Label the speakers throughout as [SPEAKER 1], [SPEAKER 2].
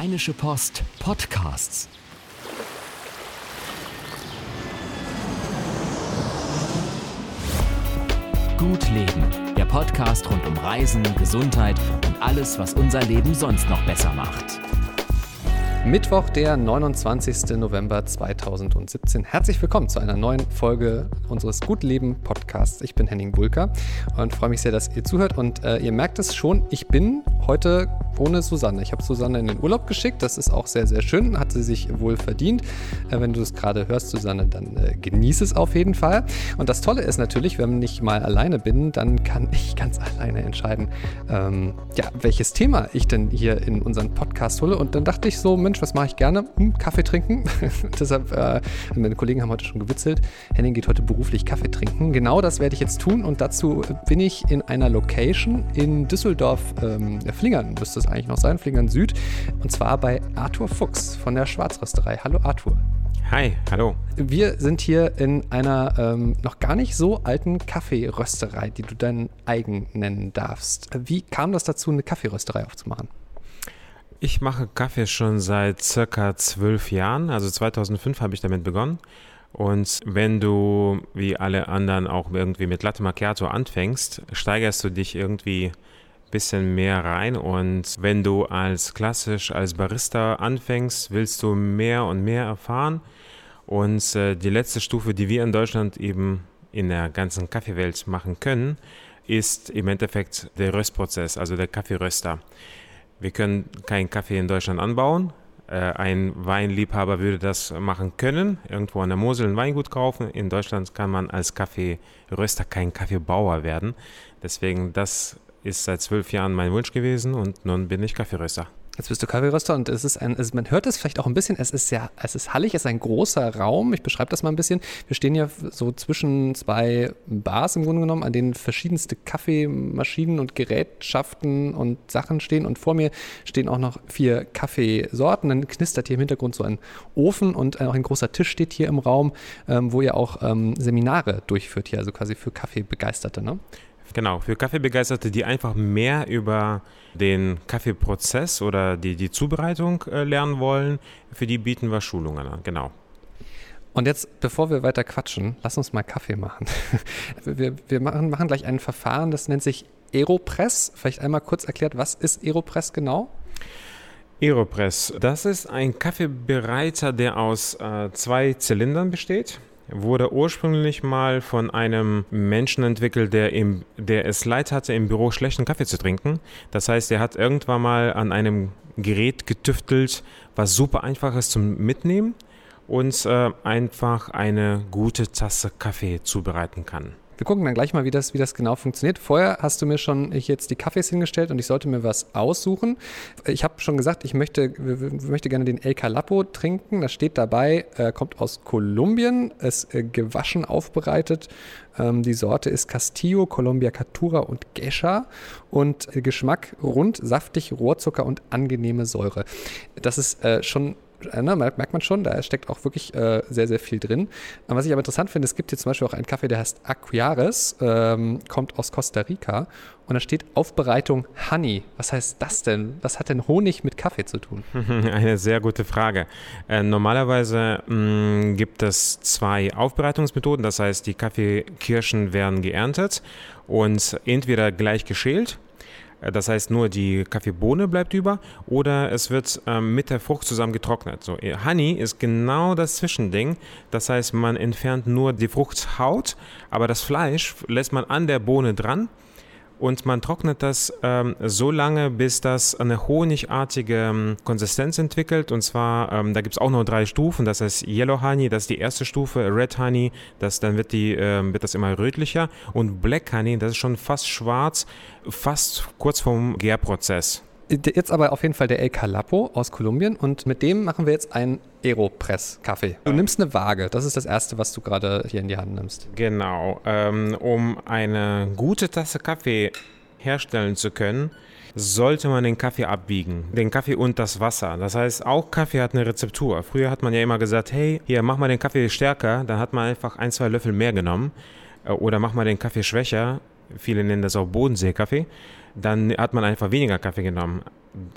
[SPEAKER 1] Rheinische Post Podcasts. Gut Leben, der Podcast rund um Reisen, Gesundheit und alles, was unser Leben sonst noch besser macht.
[SPEAKER 2] Mittwoch, der 29. November 2017. Herzlich willkommen zu einer neuen Folge unseres Gut Leben Podcasts. Ich bin Henning Bulker und freue mich sehr, dass ihr zuhört. Und äh, ihr merkt es schon, ich bin heute ohne Susanne. Ich habe Susanne in den Urlaub geschickt. Das ist auch sehr, sehr schön. Hat sie sich wohl verdient. Äh, wenn du es gerade hörst, Susanne, dann äh, genieße es auf jeden Fall. Und das Tolle ist natürlich, wenn ich mal alleine bin, dann kann ich ganz alleine entscheiden, ähm, ja, welches Thema ich denn hier in unseren Podcast hole. Und dann dachte ich so, Mensch, was mache ich gerne? Hm, Kaffee trinken. Deshalb, äh, meine Kollegen haben heute schon gewitzelt. Henning geht heute beruflich Kaffee trinken. Genau das werde ich jetzt tun. Und dazu bin ich in einer Location in Düsseldorf, ähm, Flingern müsste es eigentlich noch sein, Flingern Süd. Und zwar bei Arthur Fuchs von der Schwarzrösterei. Hallo Arthur.
[SPEAKER 3] Hi, hallo.
[SPEAKER 2] Wir sind hier in einer ähm, noch gar nicht so alten Kaffeerösterei, die du dein eigen nennen darfst. Wie kam das dazu, eine Kaffeerösterei aufzumachen?
[SPEAKER 3] Ich mache Kaffee schon seit circa zwölf Jahren. Also 2005 habe ich damit begonnen. Und wenn du wie alle anderen auch irgendwie mit Latte Macchiato anfängst, steigerst du dich irgendwie bisschen mehr rein und wenn du als klassisch als Barista anfängst, willst du mehr und mehr erfahren und äh, die letzte Stufe, die wir in Deutschland eben in der ganzen Kaffeewelt machen können, ist im Endeffekt der Röstprozess, also der Kaffeeröster. Wir können keinen Kaffee in Deutschland anbauen. Äh, ein Weinliebhaber würde das machen können, irgendwo an der Mosel ein Weingut kaufen. In Deutschland kann man als Kaffeeröster kein Kaffeebauer werden. Deswegen das ist seit zwölf Jahren mein Wunsch gewesen und nun bin ich Kaffeeröster.
[SPEAKER 2] Jetzt bist du Kaffeeröster und es ist ein, es, man hört es vielleicht auch ein bisschen, es ist ja, es ist hallig, es ist ein großer Raum. Ich beschreibe das mal ein bisschen. Wir stehen ja so zwischen zwei Bars im Grunde genommen, an denen verschiedenste Kaffeemaschinen und Gerätschaften und Sachen stehen. Und vor mir stehen auch noch vier Kaffeesorten. Dann knistert hier im Hintergrund so ein Ofen und auch ein großer Tisch steht hier im Raum, ähm, wo ihr auch ähm, Seminare durchführt hier, also quasi für Kaffeebegeisterte. Ne?
[SPEAKER 3] Genau, für Kaffeebegeisterte, die einfach mehr über den Kaffeeprozess oder die, die Zubereitung äh, lernen wollen, für die bieten wir Schulungen an. Genau.
[SPEAKER 2] Und jetzt, bevor wir weiter quatschen, lass uns mal Kaffee machen. wir, wir machen, machen gleich ein Verfahren, das nennt sich Aeropress. Vielleicht einmal kurz erklärt, was ist Aeropress genau?
[SPEAKER 3] Aeropress, das ist ein Kaffeebereiter, der aus äh, zwei Zylindern besteht wurde ursprünglich mal von einem Menschen entwickelt, der, im, der es leid hatte, im Büro schlechten Kaffee zu trinken. Das heißt, er hat irgendwann mal an einem Gerät getüftelt, was super einfach ist zum Mitnehmen und äh, einfach eine gute Tasse Kaffee zubereiten kann.
[SPEAKER 2] Wir gucken dann gleich mal, wie das, wie das genau funktioniert. Vorher hast du mir schon jetzt die Kaffees hingestellt und ich sollte mir was aussuchen. Ich habe schon gesagt, ich möchte, möchte gerne den El Calapo trinken. Das steht dabei, äh, kommt aus Kolumbien, ist äh, gewaschen aufbereitet. Ähm, die Sorte ist Castillo, Colombia Catura und Gescha und äh, Geschmack rund, saftig, Rohrzucker und angenehme Säure. Das ist äh, schon ne, merkt man schon, da steckt auch wirklich äh, sehr, sehr viel drin. Was ich aber interessant finde, es gibt hier zum Beispiel auch einen Kaffee, der heißt Aquiares, ähm, kommt aus Costa Rica und da steht Aufbereitung Honey. Was heißt das denn? Was hat denn Honig mit Kaffee zu tun?
[SPEAKER 3] Eine sehr gute Frage. Äh, normalerweise mh, mm, gibt es zwei Aufbereitungsmethoden, das heißt, die Kaffeekirschen werden geerntet und entweder gleich geschält das heißt, nur die Kaffeebohne bleibt über oder es wird ähm, mit der Frucht zusammen getrocknet. So, äh, Honey ist genau das Zwischending. Das heißt, man entfernt nur die Fruchthaut, aber das Fleisch lässt man an der Bohne dran und man trocknet das ähm, so lange, bis das eine honigartige ähm, Konsistenz entwickelt. Und zwar, ähm, da gibt es auch noch drei Stufen. Das heißt Yellow Honey, das ist die erste Stufe, Red Honey, das, dann wird, die, ähm, wird das immer rötlicher. Und Black Honey, das ist schon fast schwarz, fast kurz vorm Gärprozess.
[SPEAKER 2] Jetzt aber auf jeden Fall der El Calapo aus Kolumbien und mit dem machen wir jetzt einen Aeropress-Kaffee. Du nimmst eine Waage, das ist das Erste, was du gerade hier in die Hand nimmst.
[SPEAKER 3] Genau, ähm, um eine gute Tasse Kaffee herstellen zu können, sollte man den Kaffee abwiegen. Den Kaffee und das Wasser. Das heißt, auch Kaffee hat eine Rezeptur. Früher hat man ja immer gesagt, hey, hier, mach mal den Kaffee stärker. Dann hat man einfach ein, zwei Löffel mehr genommen. Äh, oder mach mal den Kaffee schwächer. Viele nennen das auch Bodenseekaffee. Dann hat man einfach weniger Kaffee genommen.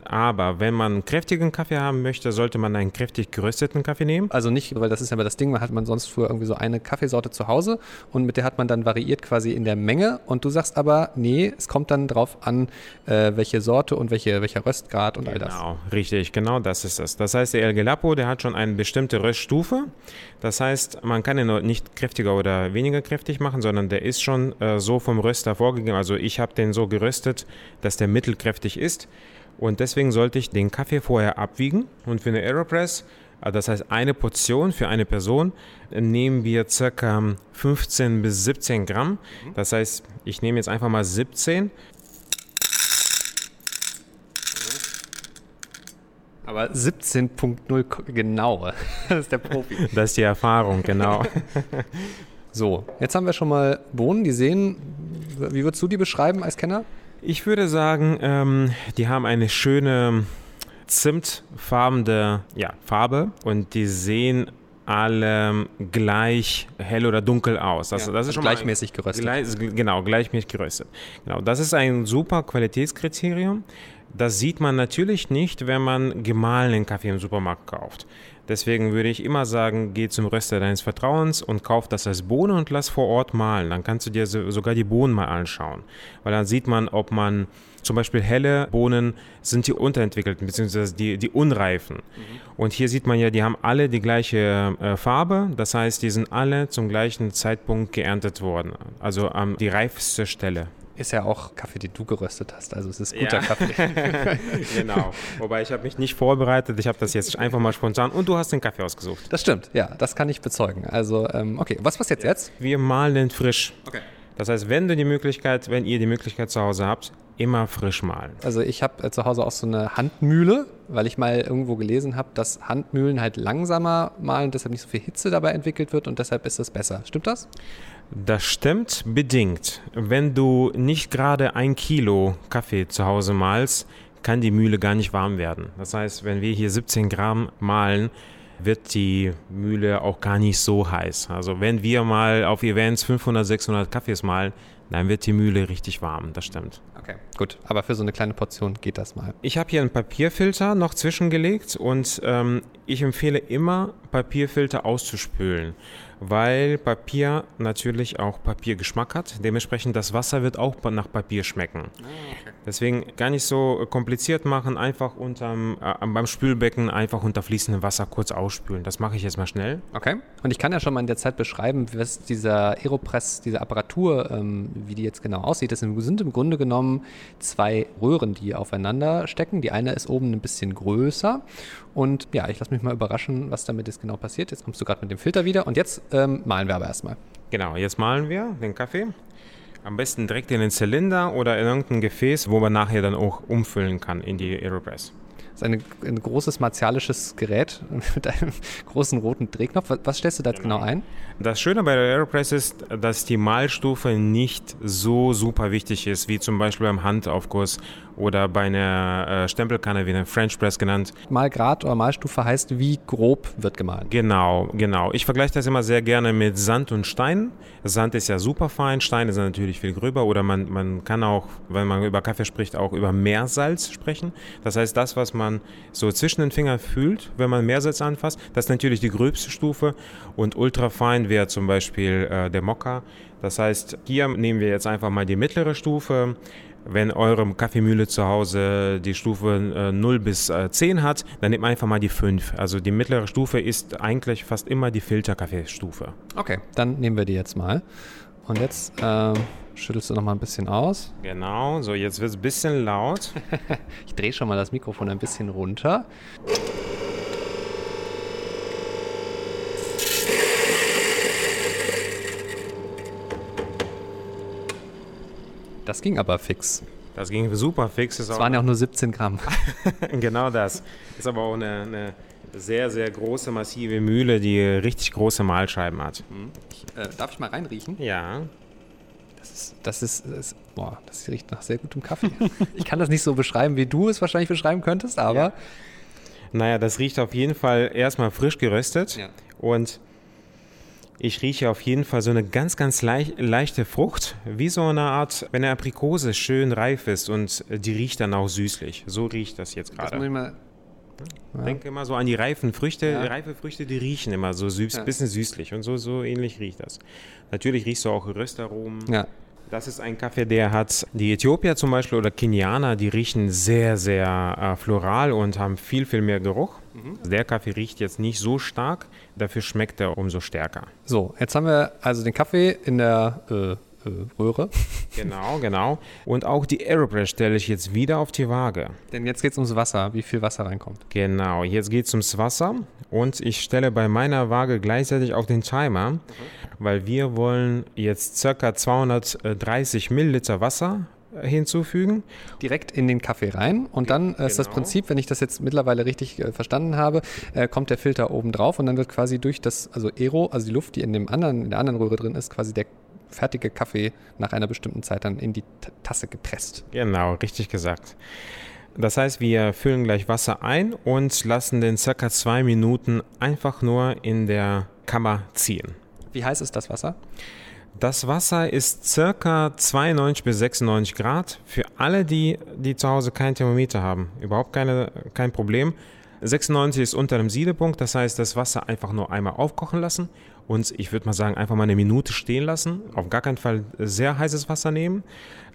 [SPEAKER 3] Aber wenn man kräftigen Kaffee haben möchte, sollte man einen kräftig gerösteten Kaffee nehmen.
[SPEAKER 2] Also nicht, weil das ist ja immer das Ding, man hat man sonst früher irgendwie so eine Kaffeesorte zu Hause und mit der hat man dann variiert quasi in der Menge und du sagst aber, nee, es kommt dann drauf an, äh, welche Sorte und welche, welcher Röstgrad und all das.
[SPEAKER 3] Genau, richtig, genau das ist es. Das heißt, der El Gelapo, der hat schon eine bestimmte Röststufe. Das heißt, man kann ihn nicht kräftiger oder weniger kräftig machen, sondern der ist schon äh, so vom Röster vorgegeben. Also ich habe den so geröstet, dass der mittelkräftig ist. Und deswegen sollte ich den Kaffee vorher abwiegen. Und für eine Aeropress, äh, das heißt eine Portion für eine Person, nehmen wir circa 15 bis 17 Gramm. Das heißt, ich nehme jetzt einfach mal 17.
[SPEAKER 2] Aber 17.0 genau, das ist der Profi.
[SPEAKER 3] Das ist die Erfahrung, genau.
[SPEAKER 2] so, jetzt haben wir schon mal Bohnen, die sehen, wie würdest du die beschreiben als Kenner?
[SPEAKER 3] Ich würde sagen, ähm, die haben eine schöne zimtfarbene ja, Farbe und die sehen alle gleich hell oder dunkel aus.
[SPEAKER 2] Das, ja, das ist also schon gleichmäßig geröstet.
[SPEAKER 3] Gleich, genau, gleichmäßig geröstet. Genau, das ist ein super Qualitätskriterium. Das sieht man natürlich nicht, wenn man gemahlenen Kaffee im Supermarkt kauft. Deswegen würde ich immer sagen, geh zum Röster deines Vertrauens und kauf das als Bohne und lass vor Ort mahlen. Dann kannst du dir sogar die Bohnen mal anschauen. Weil dann sieht man, ob man zum Beispiel helle Bohnen sind die unterentwickelten, beziehungsweise die, die unreifen. Mhm. Und hier sieht man ja, die haben alle die gleiche äh, Farbe. Das heißt, die sind alle zum gleichen Zeitpunkt geerntet worden. Also ähm, die reifste Stelle
[SPEAKER 2] ist ja auch Kaffee, den du geröstet hast. Also es ist guter ja. Kaffee.
[SPEAKER 3] genau. Wobei ich habe mich nicht vorbereitet. Ich habe das jetzt einfach mal spontan. Und du hast den Kaffee ausgesucht.
[SPEAKER 2] Das stimmt. Ja, das kann ich bezeugen. Also ähm, okay, was passiert jetzt?
[SPEAKER 3] Wir malen den frisch. Okay. Das heißt, wenn du die Möglichkeit, wenn ihr die Möglichkeit zu Hause habt, immer frisch malen.
[SPEAKER 2] Also ich habe äh, zu Hause auch so eine Handmühle, weil ich mal irgendwo gelesen habe, dass Handmühlen halt langsamer malen, deshalb nicht so viel Hitze dabei entwickelt wird und deshalb ist es besser. Stimmt das?
[SPEAKER 3] Das stimmt bedingt. Wenn du nicht gerade ein Kilo Kaffee zu Hause malst, kann die Mühle gar nicht warm werden. Das heißt, wenn wir hier 17 Gramm malen, wird die Mühle auch gar nicht so heiß. Also wenn wir mal auf Events 500, 600 Kaffees malen, dann wird die Mühle richtig warm, das stimmt.
[SPEAKER 2] Okay, gut. Aber für so eine kleine Portion geht das mal.
[SPEAKER 3] Ich habe hier einen Papierfilter noch zwischengelegt und ähm, ich empfehle immer, Papierfilter auszuspülen weil Papier natürlich auch Papiergeschmack hat. Dementsprechend das Wasser wird auch nach Papier schmecken. Ah. Deswegen gar nicht so kompliziert machen, einfach unterm, äh, beim Spülbecken einfach unter fließendem Wasser kurz ausspülen. Das mache ich jetzt mal schnell.
[SPEAKER 2] Okay. Und ich kann ja schon mal in der Zeit beschreiben, was dieser Aeropress, diese Apparatur, ähm, wie die jetzt genau aussieht. Das sind im Grunde genommen zwei Röhren, die aufeinander stecken. Die eine ist oben ein bisschen größer und ja, ich lasse mich mal überraschen, was damit jetzt genau passiert. Jetzt kommst du gerade mit dem Filter wieder und jetzt ähm, malen wir aber erstmal.
[SPEAKER 3] Genau, jetzt malen wir den Kaffee. Am besten direkt in den Zylinder oder in irgendein Gefäß, wo man nachher dann auch umfüllen kann in die Aeropress.
[SPEAKER 2] Das ist eine, ein großes martialisches Gerät mit einem großen roten Drehknopf. Was, stellst du da jetzt genau. genau ein?
[SPEAKER 3] Das Schöne bei der Aeropress ist, dass die Malstufe nicht so super wichtig ist, wie zum Beispiel beim Handaufguss oder bei einer äh, Stempelkanne wie eine French Press genannt.
[SPEAKER 2] Malgrad oder Malstufe heißt, wie grob wird gemalt.
[SPEAKER 3] Genau, genau. Ich vergleiche das immer sehr gerne mit Sand und Stein. Sand ist ja super fein, Steine sind natürlich viel gröber oder man, man kann auch, wenn man über Kaffee spricht, auch über Meersalz sprechen. Das heißt, das, was man so zwischen den Fingern fühlt, wenn man Meersalz anfasst, das ist natürlich die gröbste Stufe und ultrafein wäre zum Beispiel äh, der Mokka. Das heißt, hier nehmen wir jetzt einfach mal die mittlere Stufe. Wenn eure Kaffeemühle zu Hause die Stufe äh, 0 bis äh, 10 hat, dann nehmt einfach mal die 5. Also die mittlere Stufe ist eigentlich fast immer die Filterkaffeestufe.
[SPEAKER 2] Okay, dann nehmen wir die jetzt mal. Und jetzt äh, schüttelst du noch mal ein bisschen aus.
[SPEAKER 3] Genau, so jetzt wird es ein bisschen laut.
[SPEAKER 2] ich drehe schon mal das Mikrofon ein bisschen runter. Das ging aber fix.
[SPEAKER 3] Das ging super fix.
[SPEAKER 2] Es waren ja auch nur 17 Gramm.
[SPEAKER 3] genau das. Ist aber auch eine, eine, sehr, sehr große, massive Mühle, die richtig große Mahlscheiben hat.
[SPEAKER 2] Mhm. Ich, äh, darf ich mal reinriechen?
[SPEAKER 3] Ja.
[SPEAKER 2] Das ist, das ist, das ist, boah, das riecht nach sehr gutem Kaffee. ich kann das nicht so beschreiben, wie du es wahrscheinlich beschreiben könntest, aber. Ja.
[SPEAKER 3] Naja, das riecht auf jeden Fall erstmal frisch geröstet. Ja. Und Ich rieche auf jeden Fall so eine ganz, ganz leicht, leichte Frucht, wie so eine Art, wenn eine Aprikose schön reif ist und die riecht dann auch süßlich. So riecht das jetzt gerade.
[SPEAKER 2] Ja.
[SPEAKER 3] Denke immer so an die reifen Früchte.
[SPEAKER 2] Ja.
[SPEAKER 3] Reife Früchte, die riechen immer so süß,
[SPEAKER 2] Ja.
[SPEAKER 3] bisschen süßlich und so, so ähnlich riecht das. Natürlich riechst du auch Röstaromen.
[SPEAKER 2] Ja.
[SPEAKER 3] Das ist ein Kaffee, der hat die Äthiopier zum Beispiel oder Kenianer, die riechen sehr, sehr äh, floral und haben viel, viel mehr Geruch. Der Kaffee riecht jetzt nicht so stark, dafür schmeckt er umso stärker.
[SPEAKER 2] So, jetzt haben wir also den Kaffee in der äh, äh, Röhre.
[SPEAKER 3] Genau, genau. Und auch die Aeropress stelle ich jetzt wieder auf die Waage.
[SPEAKER 2] Denn jetzt geht es ums Wasser, wie viel Wasser reinkommt.
[SPEAKER 3] Genau, jetzt geht es ums Wasser und ich stelle bei meiner Waage gleichzeitig auch den Timer, weil wir wollen jetzt circa 230 Milliliter Wasser hinzufügen.
[SPEAKER 2] Direkt in den Kaffee rein und dann äh, ist das
[SPEAKER 3] Genau.
[SPEAKER 2] Prinzip, wenn ich das jetzt mittlerweile richtig äh, verstanden habe, äh, kommt der Filter oben drauf und dann wird quasi durch das, also Aero, also die Luft, die in, dem anderen, in der anderen Röhre drin ist, quasi der fertige Kaffee nach einer bestimmten Zeit dann in die Tasse gepresst.
[SPEAKER 3] Genau, richtig gesagt. Das heißt, wir füllen gleich Wasser ein und lassen den circa zwei Minuten einfach nur in der Kammer ziehen.
[SPEAKER 2] Wie heiß ist das Wasser?
[SPEAKER 3] Das Wasser ist circa 92 bis 96 Grad. Für alle, die, die zu Hause kein Thermometer haben, überhaupt keine, kein Problem. 96 ist unter dem Siedepunkt, das heißt, das Wasser einfach nur einmal aufkochen lassen und ich würde mal sagen, einfach mal eine Minute stehen lassen. Auf gar keinen Fall sehr heißes Wasser nehmen.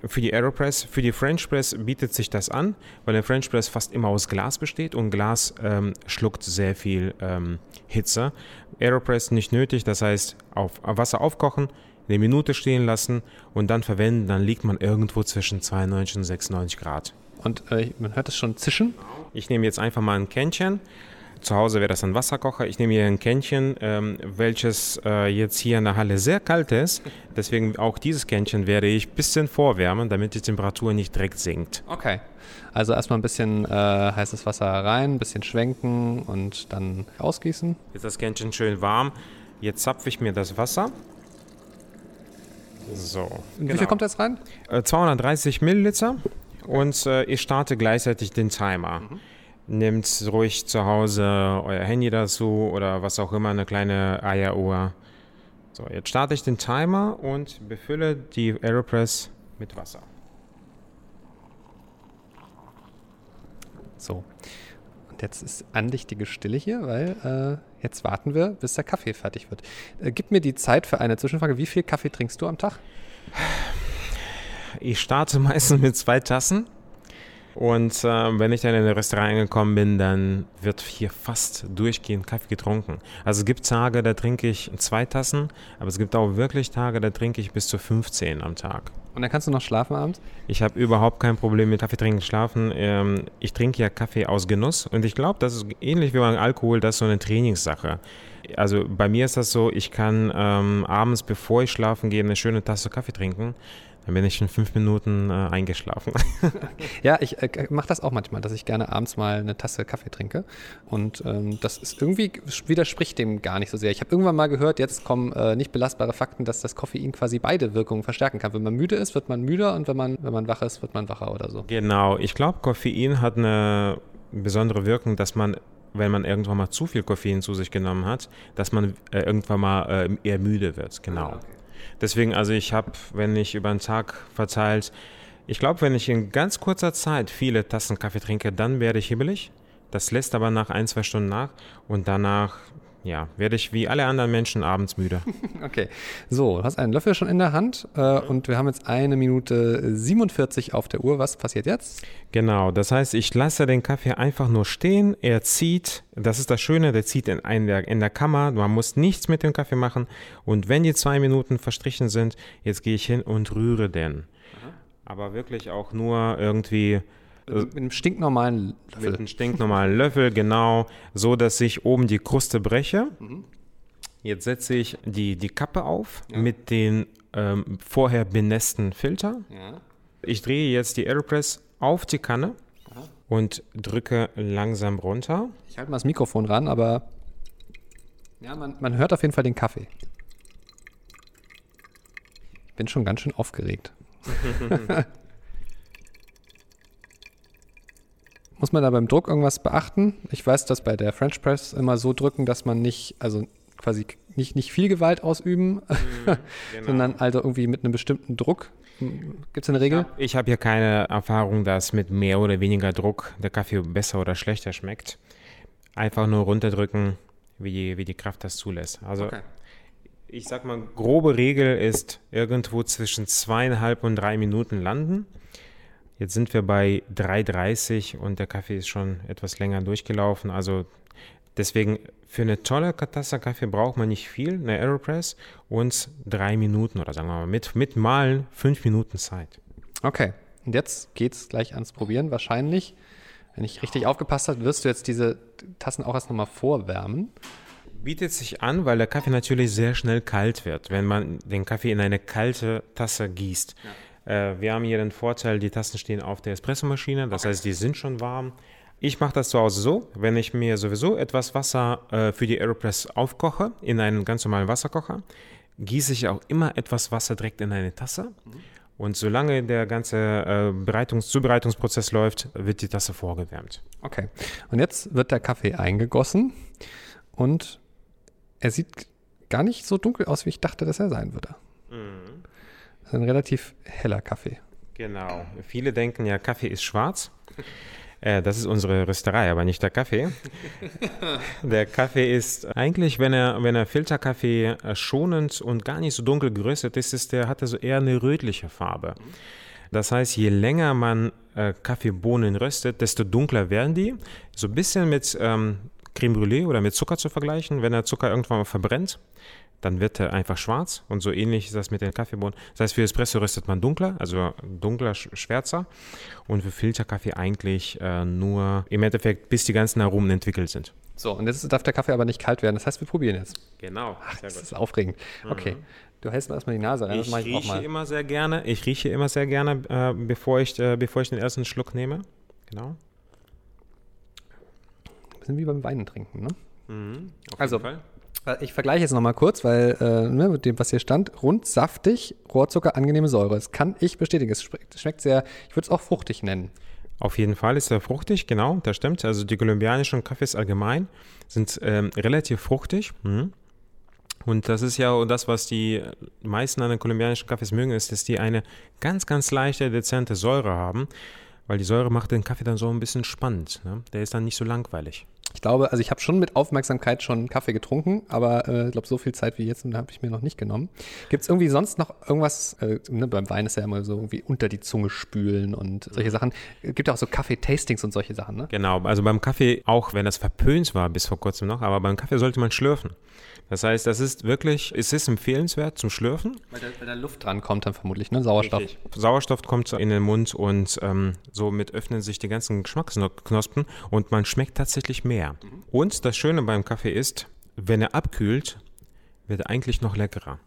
[SPEAKER 3] Für die Aeropress, für die French Press bietet sich das an, weil der French Press fast immer aus Glas besteht und Glas ähm, schluckt sehr viel ähm, Hitze. Aeropress nicht nötig, das heißt, auf Wasser aufkochen, eine Minute stehen lassen und dann verwenden, dann liegt man irgendwo zwischen 92 und 96 Grad.
[SPEAKER 2] Und äh, man hört es schon zischen.
[SPEAKER 3] Ich nehme jetzt einfach mal ein Kännchen. Zu Hause wäre das ein Wasserkocher. Ich nehme hier ein Kännchen, ähm, welches äh, jetzt hier in der Halle sehr kalt ist. Deswegen auch dieses Kännchen werde ich ein bisschen vorwärmen, damit die Temperatur nicht direkt sinkt.
[SPEAKER 2] Okay. Also erstmal ein bisschen äh, heißes Wasser rein, ein bisschen schwenken und dann ausgießen.
[SPEAKER 3] Jetzt das Kännchen schön warm. Jetzt zapfe ich mir das Wasser. So.
[SPEAKER 2] Wie viel kommt jetzt rein?
[SPEAKER 3] Äh, 230 Milliliter und äh, ich starte gleichzeitig den Timer. Nehmt ruhig zu Hause euer Handy dazu oder was auch immer, eine kleine Eieruhr. So, jetzt starte ich den Timer und befülle die Aeropress mit Wasser.
[SPEAKER 2] So. Und jetzt ist andächtige Stille hier, weil äh, jetzt warten wir, bis der Kaffee fertig wird. Äh, gib mir die Zeit für eine Zwischenfrage. Wie viel Kaffee trinkst du am Tag?
[SPEAKER 3] Ich starte meistens mit zwei Tassen. Und äh, wenn ich dann in ein Restaurant angekommen bin, dann wird hier fast durchgehend Kaffee getrunken. Also es gibt Tage, da trinke ich zwei Tassen, aber es gibt auch wirklich Tage, da trinke ich bis zu 15 am Tag.
[SPEAKER 2] Und dann kannst du noch schlafen abends?
[SPEAKER 3] Ich habe überhaupt kein Problem mit Kaffee trinken, schlafen. Ähm, ich trinke ja Kaffee aus Genuss und ich glaube, das ist ähnlich wie beim Alkohol, das ist so eine Trainingssache. Also bei mir ist das so, ich kann ähm, abends, bevor ich schlafen gehe, eine schöne Tasse Kaffee trinken. Dann bin ich in fünf Minuten äh, eingeschlafen.
[SPEAKER 2] Ja, ich äh, mache das auch manchmal, dass ich gerne abends mal eine Tasse Kaffee trinke. Und ähm, das ist irgendwie, widerspricht dem gar nicht so sehr. Ich habe irgendwann mal gehört, jetzt kommen äh, nicht belastbare Fakten, dass das Koffein quasi beide Wirkungen verstärken kann. Wenn man müde ist, wird man müder und wenn man, wenn man wach ist, wird man wacher oder so.
[SPEAKER 3] Genau, ich glaube, Koffein hat eine besondere Wirkung, dass man, wenn man irgendwann mal zu viel Koffein zu sich genommen hat, dass man äh, irgendwann mal äh, eher müde wird. Genau. Deswegen, also ich habe, wenn ich über den Tag verteilt, ich glaube, wenn ich in ganz kurzer Zeit viele Tassen Kaffee trinke, dann werde ich hibbelig. Das lässt aber nach ein, zwei Stunden nach und danach, ja, werde ich wie alle anderen Menschen abends müde.
[SPEAKER 2] Okay, so, du hast einen Löffel schon in der Hand äh, und wir haben jetzt eine Minute 47 auf der Uhr. Was passiert jetzt?
[SPEAKER 3] Genau, das heißt, ich lasse den Kaffee einfach nur stehen, er zieht, das ist das Schöne, der zieht in, in, der, in der Kammer, man muss nichts mit dem Kaffee machen und wenn die zwei Minuten verstrichen sind, jetzt gehe ich hin und rühre den. Aber wirklich auch nur irgendwie
[SPEAKER 2] Mit einem stinknormalen
[SPEAKER 3] mit
[SPEAKER 2] Löffel.
[SPEAKER 3] einem stinknormalen Löffel, genau, so dass ich oben die Kruste breche. Jetzt setze ich die, die Kappe auf mit den ähm, vorher benässten Filter.
[SPEAKER 2] Ja.
[SPEAKER 3] Ich drehe jetzt die Aeropress auf die Kanne und drücke langsam runter.
[SPEAKER 2] Ich halte mal das Mikrofon ran, aber ja, man, man hört auf jeden Fall den Kaffee. Ich bin schon ganz schön aufgeregt. Muss man da beim Druck irgendwas beachten? Ich weiß, dass bei der French Press immer so drücken, dass man nicht, also quasi nicht, nicht viel Gewalt ausüben, mhm, genau. sondern also irgendwie mit einem bestimmten Druck. Gibt es eine Regel?
[SPEAKER 3] Ich habe hab hier keine Erfahrung, dass mit mehr oder weniger Druck der Kaffee besser oder schlechter schmeckt. Einfach nur runterdrücken, wie die, wie die Kraft das zulässt. Also okay. ich sag mal, grobe Regel ist irgendwo zwischen zweieinhalb und drei Minuten landen. Jetzt sind wir bei 3,30 und der Kaffee ist schon etwas länger durchgelaufen. Also deswegen für eine tolle Tasse Kaffee braucht man nicht viel, eine Aeropress und drei Minuten oder sagen wir mal mit, mit Malen fünf Minuten Zeit.
[SPEAKER 2] Okay, und jetzt geht es gleich ans Probieren. Wahrscheinlich, wenn ich richtig aufgepasst habe, wirst du jetzt diese Tassen auch erst nochmal vorwärmen.
[SPEAKER 3] Bietet sich an, weil der Kaffee natürlich sehr schnell kalt wird, wenn man den Kaffee in eine kalte Tasse gießt. Ja. Äh, wir haben hier den Vorteil, die Tassen stehen auf der Espressomaschine, das okay. heißt, die sind schon warm. Ich mache das zu Hause so, wenn ich mir sowieso etwas Wasser äh, für die Aeropress aufkoche, in einen ganz normalen Wasserkocher, gieße ich auch immer etwas Wasser direkt in eine Tasse. Mhm. Und solange der ganze äh, Bereitungs Zubereitungsprozess läuft, wird die Tasse vorgewärmt.
[SPEAKER 2] Okay. Und jetzt wird der Kaffee eingegossen und er sieht gar nicht so dunkel aus, wie ich dachte, dass er sein würde. Mhm. Das ist ein relativ heller Kaffee.
[SPEAKER 3] Genau. Viele denken ja, Kaffee ist schwarz. Äh, das ist unsere Rösterei, aber nicht der Kaffee. der Kaffee ist eigentlich, wenn er, wenn er Filterkaffee schonend und gar nicht so dunkel geröstet ist, ist der, hat er so eher eine rötliche Farbe. Das heißt, je länger man äh, Kaffeebohnen röstet, desto dunkler werden die. So ein bisschen mit ähm, Creme Brûlée oder mit Zucker zu vergleichen. Wenn der Zucker irgendwann mal verbrennt, dann wird er einfach schwarz und so ähnlich ist das mit den Kaffeebohnen. Das heißt, für Espresso röstet man dunkler, also dunkler, schwärzer und für Filterkaffee eigentlich äh, nur im Endeffekt, bis die ganzen Aromen entwickelt sind.
[SPEAKER 2] So, und jetzt darf der Kaffee aber nicht kalt werden. Das heißt, wir probieren jetzt.
[SPEAKER 3] Genau.
[SPEAKER 2] Ach, das ist aufregend. Mhm. Okay. Du hältst mir erstmal die Nase
[SPEAKER 3] rein. Ich, ich rieche immer sehr gerne. Ich rieche immer sehr gerne, äh, bevor, ich, äh, bevor ich den ersten Schluck nehme. Genau.
[SPEAKER 2] Ein bisschen wie beim Weinen trinken, ne? Mhm, also, Fall. Ich vergleiche jetzt nochmal kurz, weil äh, ne, mit dem, was hier stand, rund, saftig, Rohrzucker, angenehme Säure. Das kann ich bestätigen. Es schmeckt sehr, ich würde es auch fruchtig nennen.
[SPEAKER 3] Auf jeden Fall ist er fruchtig, genau, das stimmt. Also die kolumbianischen Kaffees allgemein sind ähm, relativ fruchtig. Mhm. Und das ist ja das, was die meisten an den kolumbianischen Kaffees mögen, ist, dass die eine ganz, ganz leichte, dezente Säure haben, weil die Säure macht den Kaffee dann so ein bisschen spannend. Ne? Der ist dann nicht so langweilig.
[SPEAKER 2] Ich glaube, also ich habe schon mit Aufmerksamkeit schon Kaffee getrunken, aber äh, ich glaube, so viel Zeit wie jetzt habe ich mir noch nicht genommen. Gibt es irgendwie sonst noch irgendwas, äh, ne, beim Wein ist ja immer so irgendwie unter die Zunge spülen und solche Sachen. Gibt ja auch so Kaffee-Tastings und solche Sachen, ne?
[SPEAKER 3] Genau, also beim Kaffee, auch wenn das verpönt war bis vor kurzem noch, aber beim Kaffee sollte man schlürfen. Das heißt, das ist wirklich, es ist empfehlenswert zum Schlürfen.
[SPEAKER 2] Weil da, weil da Luft dran kommt dann vermutlich, ne? Sauerstoff. Richtig.
[SPEAKER 3] Sauerstoff kommt in den Mund und ähm, somit öffnen sich die ganzen Geschmacksknospen und man schmeckt tatsächlich mehr. Mhm. Und das Schöne beim Kaffee ist, wenn er abkühlt, wird er eigentlich noch leckerer.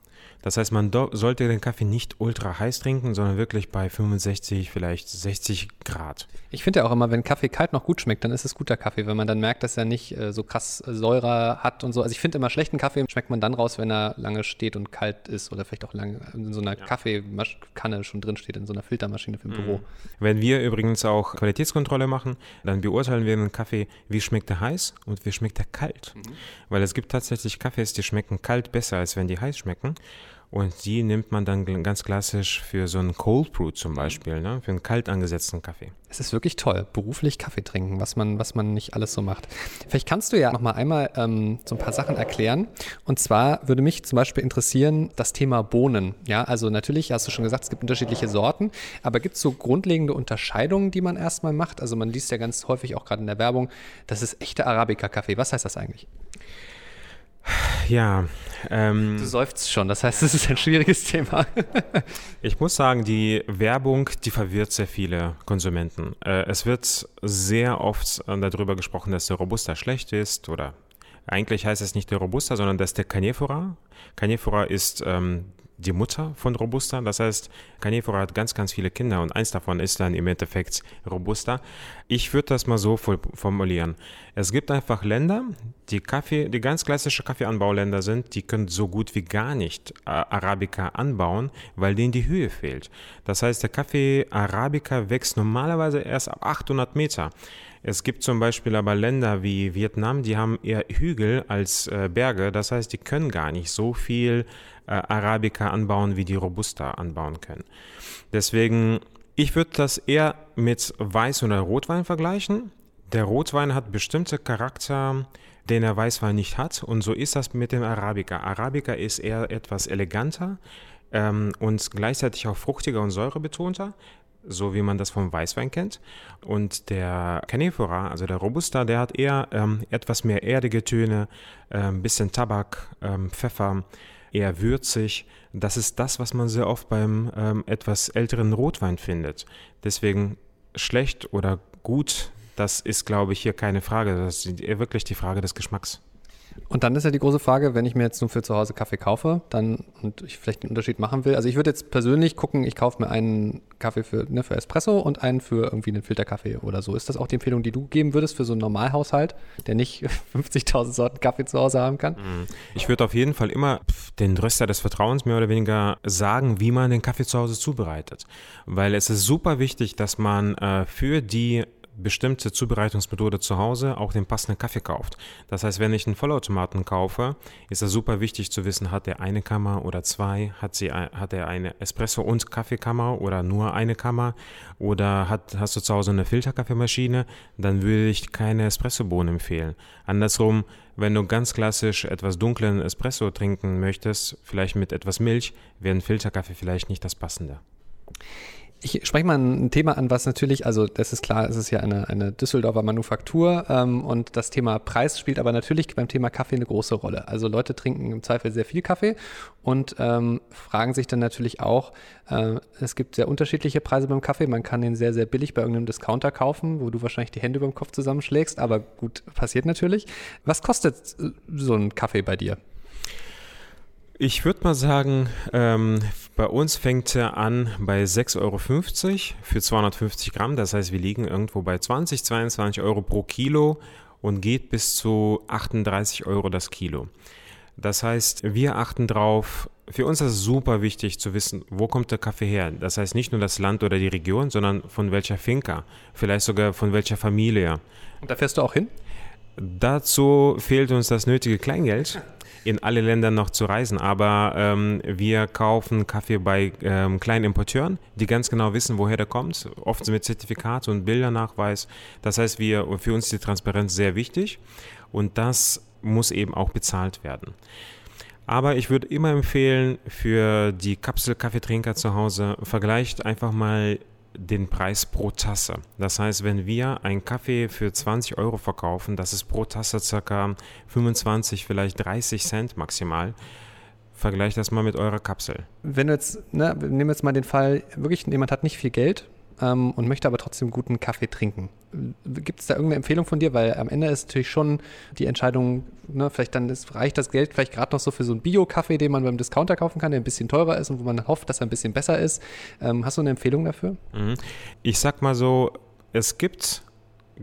[SPEAKER 3] Das heißt, man sollte den Kaffee nicht ultra heiß trinken, sondern wirklich bei 65, vielleicht 60 Grad.
[SPEAKER 2] Ich finde ja auch immer, wenn Kaffee kalt noch gut schmeckt, dann ist es guter Kaffee, wenn man dann merkt, dass er nicht äh, so krass äh, Säure hat und so. Also ich finde immer schlechten Kaffee schmeckt man dann raus, wenn er lange steht und kalt ist oder vielleicht auch lange in so einer ja. Kaffeekanne schon drin steht, in so einer Filtermaschine für ein mhm. Büro.
[SPEAKER 3] Wenn wir übrigens auch Qualitätskontrolle machen, dann beurteilen wir den Kaffee, wie schmeckt er heiß und wie schmeckt er kalt. Mhm. Weil es gibt tatsächlich Kaffees, die schmecken kalt besser, als wenn die heiß schmecken. Und die nimmt man dann ganz klassisch für so einen Cold Brew zum Beispiel, ne? für einen kalt angesetzten Kaffee.
[SPEAKER 2] Es ist wirklich toll, beruflich Kaffee trinken, was man, was man nicht alles so macht. Vielleicht kannst du ja noch mal einmal ähm, so ein paar Sachen erklären. Und zwar würde mich zum Beispiel interessieren das Thema Bohnen. Ja, also natürlich hast du schon gesagt, es gibt unterschiedliche Sorten, aber gibt es so grundlegende Unterscheidungen, die man erstmal macht? Also man liest ja ganz häufig auch gerade in der Werbung, das ist echter Arabica-Kaffee. Was heißt das eigentlich?
[SPEAKER 3] Ja.
[SPEAKER 2] Ähm, du seufzt schon, das heißt, es ist ein schwieriges Thema.
[SPEAKER 3] ich muss sagen, die Werbung, die verwirrt sehr viele Konsumenten. Äh, es wird sehr oft äh, darüber gesprochen, dass der Robusta schlecht ist oder eigentlich heißt es nicht der Robusta, sondern dass der Canephora. Canephora ist ähm, die Mutter von Robusta. Das heißt, Canephora hat ganz, ganz viele Kinder und eins davon ist dann im Endeffekt Robusta. Ich würde das mal so formulieren. Es gibt einfach Länder, die Kaffee, die ganz klassische Kaffeeanbauländer sind, die können so gut wie gar nicht äh, Arabica anbauen, weil denen die Höhe fehlt. Das heißt, der Kaffee Arabica wächst normalerweise erst ab 800 Meter. Es gibt zum Beispiel aber Länder wie Vietnam, die haben eher Hügel als äh, Berge. Das heißt, die können gar nicht so viel äh, Arabica anbauen, wie die Robusta anbauen können. Deswegen, ich würde das eher mit Weiß- oder Rotwein vergleichen. Der Rotwein hat bestimmte Charakter, den der Weißwein nicht hat. Und so ist das mit dem Arabica. Arabica ist eher etwas eleganter ähm, und gleichzeitig auch fruchtiger und säurebetonter so wie man das vom Weißwein kennt. Und der Canephora, also der Robusta, der hat eher ähm, etwas mehr erdige Töne, ein ähm, bisschen Tabak, ähm, Pfeffer, eher würzig. Das ist das, was man sehr oft beim ähm, etwas älteren Rotwein findet. Deswegen schlecht oder gut, das ist, glaube ich, hier keine Frage. Das ist wirklich die Frage des Geschmacks.
[SPEAKER 2] Und dann ist ja die große Frage, wenn ich mir jetzt nur für zu Hause Kaffee kaufe, dann und ich vielleicht einen Unterschied machen will. Also ich würde jetzt persönlich gucken, ich kaufe mir einen Kaffee für, ne, für Espresso und einen für irgendwie einen Filterkaffee oder so. Ist das auch die Empfehlung, die du geben würdest für so einen Normalhaushalt, der nicht 50.000 Sorten Kaffee zu Hause haben kann? Mhm.
[SPEAKER 3] Ich würde auf jeden Fall immer den Röster des Vertrauens mehr oder weniger sagen, wie man den Kaffee zu Hause zubereitet. Weil es ist super wichtig, dass man äh, für die bestimmte Zubereitungsmethode zu Hause auch den passenden Kaffee kauft. Das heißt, wenn ich einen Vollautomaten kaufe, ist es super wichtig zu wissen, hat er eine Kammer oder zwei, hat, sie, hat er eine Espresso- und Kaffeekammer oder nur eine Kammer oder hat, hast du zu Hause eine Filterkaffeemaschine, dann würde ich keine Espressobohnen empfehlen. Andersrum, wenn du ganz klassisch etwas dunklen Espresso trinken möchtest, vielleicht mit etwas Milch, wäre ein Filterkaffee vielleicht nicht das passende.
[SPEAKER 2] Ich spreche mal ein Thema an, was natürlich, also das ist klar, es ist ja eine, eine Düsseldorfer Manufaktur ähm, und das Thema Preis spielt aber natürlich beim Thema Kaffee eine große Rolle. Also Leute trinken im Zweifel sehr viel Kaffee und ähm, fragen sich dann natürlich auch, äh, es gibt sehr unterschiedliche Preise beim Kaffee. Man kann den sehr, sehr billig bei irgendeinem Discounter kaufen, wo du wahrscheinlich die Hände über dem Kopf zusammenschlägst, aber gut, passiert natürlich. Was kostet äh, so ein Kaffee bei dir?
[SPEAKER 3] Ich würde mal sagen, ähm, bei uns fängt er an bei 6,50 Euro für 250 Gramm. Das heißt, wir liegen irgendwo bei 20, 22 Euro pro Kilo und geht bis zu 38 Euro das Kilo. Das heißt, wir achten drauf, für uns ist es super wichtig zu wissen, wo kommt der Kaffee her. Das heißt nicht nur das Land oder die Region, sondern von welcher Finca, vielleicht sogar von welcher Familie.
[SPEAKER 2] Und da fährst du auch hin?
[SPEAKER 3] Dazu fehlt uns das nötige Kleingeld in alle Länder noch zu reisen. Aber ähm, wir kaufen Kaffee bei ähm, kleinen Importeuren, die ganz genau wissen, woher der kommt, oft mit Zertifikat und Bildernachweis. Das heißt, wir, für uns ist die Transparenz sehr wichtig und das muss eben auch bezahlt werden. Aber ich würde immer empfehlen, für die Kapsel-Kaffeetrinker zu Hause, vergleicht einfach mal den Preis pro Tasse. Das heißt, wenn wir einen Kaffee für 20 Euro verkaufen, das ist pro Tasse circa 25, vielleicht 30 Cent maximal. Vergleicht das mal mit eurer Kapsel.
[SPEAKER 2] Wenn du jetzt, ne, wir jetzt mal den Fall, wirklich jemand hat nicht viel Geld ähm, und möchte aber trotzdem guten Kaffee trinken. Gibt es da irgendeine Empfehlung von dir? Weil am Ende ist natürlich schon die Entscheidung, ne, vielleicht dann ist, reicht das Geld vielleicht gerade noch so für so einen Bio-Kaffee, den man beim Discounter kaufen kann, der ein bisschen teurer ist und wo man hofft, dass er ein bisschen besser ist. Ähm, hast du eine Empfehlung dafür?
[SPEAKER 3] Mhm. Ich sag mal so, es gibt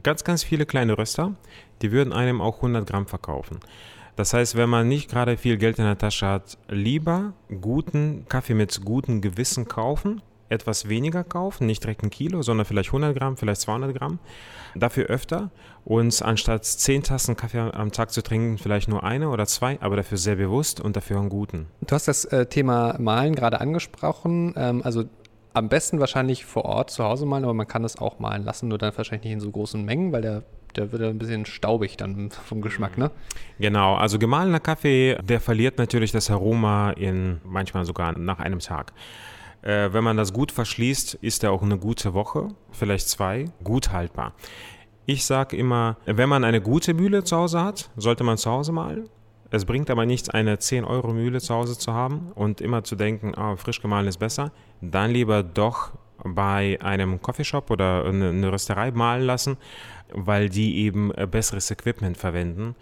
[SPEAKER 3] ganz, ganz viele kleine Röster, die würden einem auch 100 Gramm verkaufen. Das heißt, wenn man nicht gerade viel Geld in der Tasche hat, lieber guten Kaffee mit gutem Gewissen kaufen etwas weniger kaufen, nicht direkt ein Kilo, sondern vielleicht 100 Gramm, vielleicht 200 Gramm. Dafür öfter und anstatt 10 Tassen Kaffee am Tag zu trinken, vielleicht nur eine oder zwei, aber dafür sehr bewusst und dafür einen guten.
[SPEAKER 2] Du hast das äh, Thema Malen gerade angesprochen. Ähm, also am besten wahrscheinlich vor Ort zu Hause malen, aber man kann das auch malen lassen, nur dann wahrscheinlich nicht in so großen Mengen, weil der der wird ein bisschen staubig dann vom Geschmack, ne?
[SPEAKER 3] Genau, also gemahlener Kaffee, der verliert natürlich das Aroma in manchmal sogar nach einem Tag. Äh, wenn man das gut verschließt, ist er auch eine gute Woche, vielleicht zwei, gut haltbar. Ich sage immer, wenn man eine gute Mühle zu Hause hat, sollte man zu Hause malen. Es bringt aber nichts, eine 10-Euro-Mühle zu Hause zu haben und immer zu denken, oh, frisch gemahlen ist besser. Dann lieber doch bei einem Coffeeshop oder eine Rösterei malen lassen, weil die eben äh, besseres Equipment verwenden.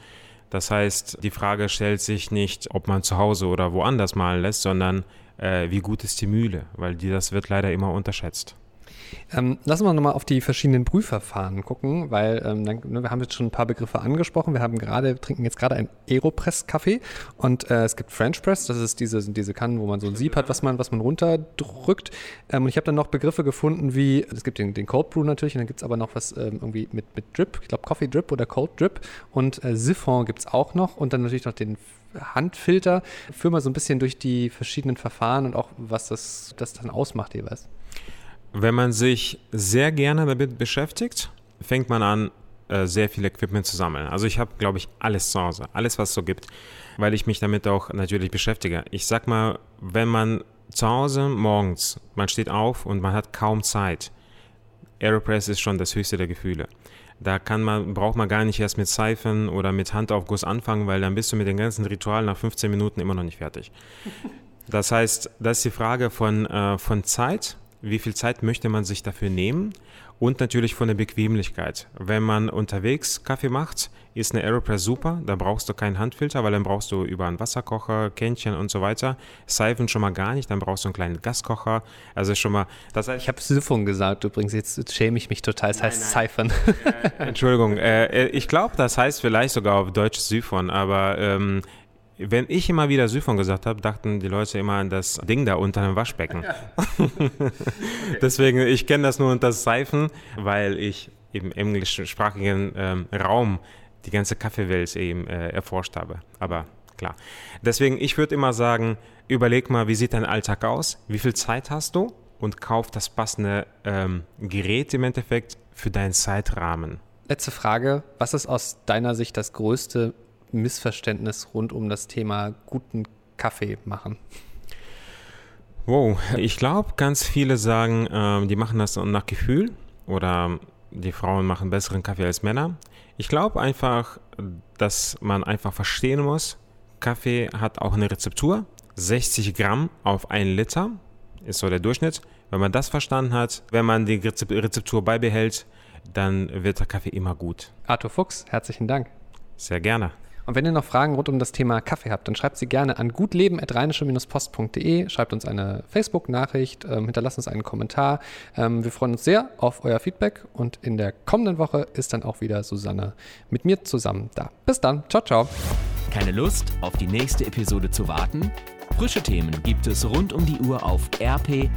[SPEAKER 3] Das heißt, die Frage stellt sich nicht, ob man zu Hause oder woanders malen lässt, sondern wie gut ist die Mühle, weil die, das wird leider immer unterschätzt.
[SPEAKER 2] Ähm, lassen wir nochmal auf die verschiedenen Brühverfahren gucken, weil ähm, dann, ne, wir haben jetzt schon ein paar Begriffe angesprochen. Wir haben gerade, trinken jetzt gerade einen Aeropress-Kaffee und äh, es gibt French Press, das ist diese, diese Kannen, wo man so ein Sieb hat, was man, was man runterdrückt. Ähm, und ich habe dann noch Begriffe gefunden wie, es gibt den, den Cold Brew natürlich und dann gibt es aber noch was ähm, irgendwie mit, mit Drip, ich glaube Coffee Drip oder Cold Drip und äh, Siphon gibt es auch noch und dann natürlich noch den Handfilter. Führ mal so ein bisschen durch die verschiedenen Verfahren und auch, was das, das dann ausmacht jeweils.
[SPEAKER 3] Wenn man sich sehr gerne damit beschäftigt, fängt man an, äh, sehr viel Equipment zu sammeln. Also ich habe, glaube ich, alles zu Hause, alles, was es so gibt, weil ich mich damit auch natürlich beschäftige. Ich sag mal, wenn man zu Hause morgens, man steht auf und man hat kaum Zeit, Aeropress ist schon das höchste der Gefühle. Da kann man, braucht man gar nicht erst mit Seifen oder mit Handaufguss anfangen, weil dann bist du mit dem ganzen Ritual nach 15 Minuten immer noch nicht fertig. Das heißt, das ist die Frage von, äh, von Zeit wie viel Zeit möchte man sich dafür nehmen und natürlich von der Bequemlichkeit. Wenn man unterwegs Kaffee macht, ist eine Aeropress super, da brauchst du keinen Handfilter, weil dann brauchst du über einen Wasserkocher, Kännchen und so weiter. Seifen schon mal gar nicht, dann brauchst du einen kleinen Gaskocher. Also schon mal,
[SPEAKER 2] das heißt, Ich habe Siphon gesagt übrigens, jetzt, jetzt schäme ich mich total, es heißt Seifen.
[SPEAKER 3] Äh, Entschuldigung, äh, ich glaube, das heißt vielleicht sogar auf Deutsch Siphon, aber ähm, wenn ich immer wieder Siphon gesagt habe, dachten die Leute immer an das Ding da unter dem Waschbecken. okay. Deswegen, ich kenne das nur unter Seifen, weil ich im englischsprachigen ähm, Raum die ganze Kaffeewelt eben äh, erforscht habe. Aber klar. Deswegen, ich würde immer sagen, überleg mal, wie sieht dein Alltag aus? Wie viel Zeit hast du? Und kauf das passende ähm, Gerät im Endeffekt für deinen Zeitrahmen.
[SPEAKER 2] Letzte Frage. Was ist aus deiner Sicht das größte Missverständnis rund um das Thema guten Kaffee machen?
[SPEAKER 3] Wow, ich glaube, ganz viele sagen, äh, die machen das nach Gefühl oder die Frauen machen besseren Kaffee als Männer. Ich glaube einfach, dass man einfach verstehen muss, Kaffee hat auch eine Rezeptur. 60 Gramm auf einen Liter ist so der Durchschnitt. Wenn man das verstanden hat, wenn man die Rezeptur beibehält, dann wird der Kaffee immer gut.
[SPEAKER 2] Arthur Fuchs, herzlichen Dank.
[SPEAKER 3] Sehr gerne.
[SPEAKER 2] Und wenn ihr noch Fragen rund um das Thema Kaffee habt, dann schreibt sie gerne an gutleben.rheinische-post.de, schreibt uns eine Facebook-Nachricht, ähm, hinterlasst uns einen Kommentar. Ähm, wir freuen uns sehr auf euer Feedback und in der kommenden Woche ist dann auch wieder Susanne mit mir zusammen da. Bis dann, ciao, ciao.
[SPEAKER 1] Keine Lust, auf die nächste Episode zu warten? Frische Themen gibt es rund um die Uhr auf rp-online.de.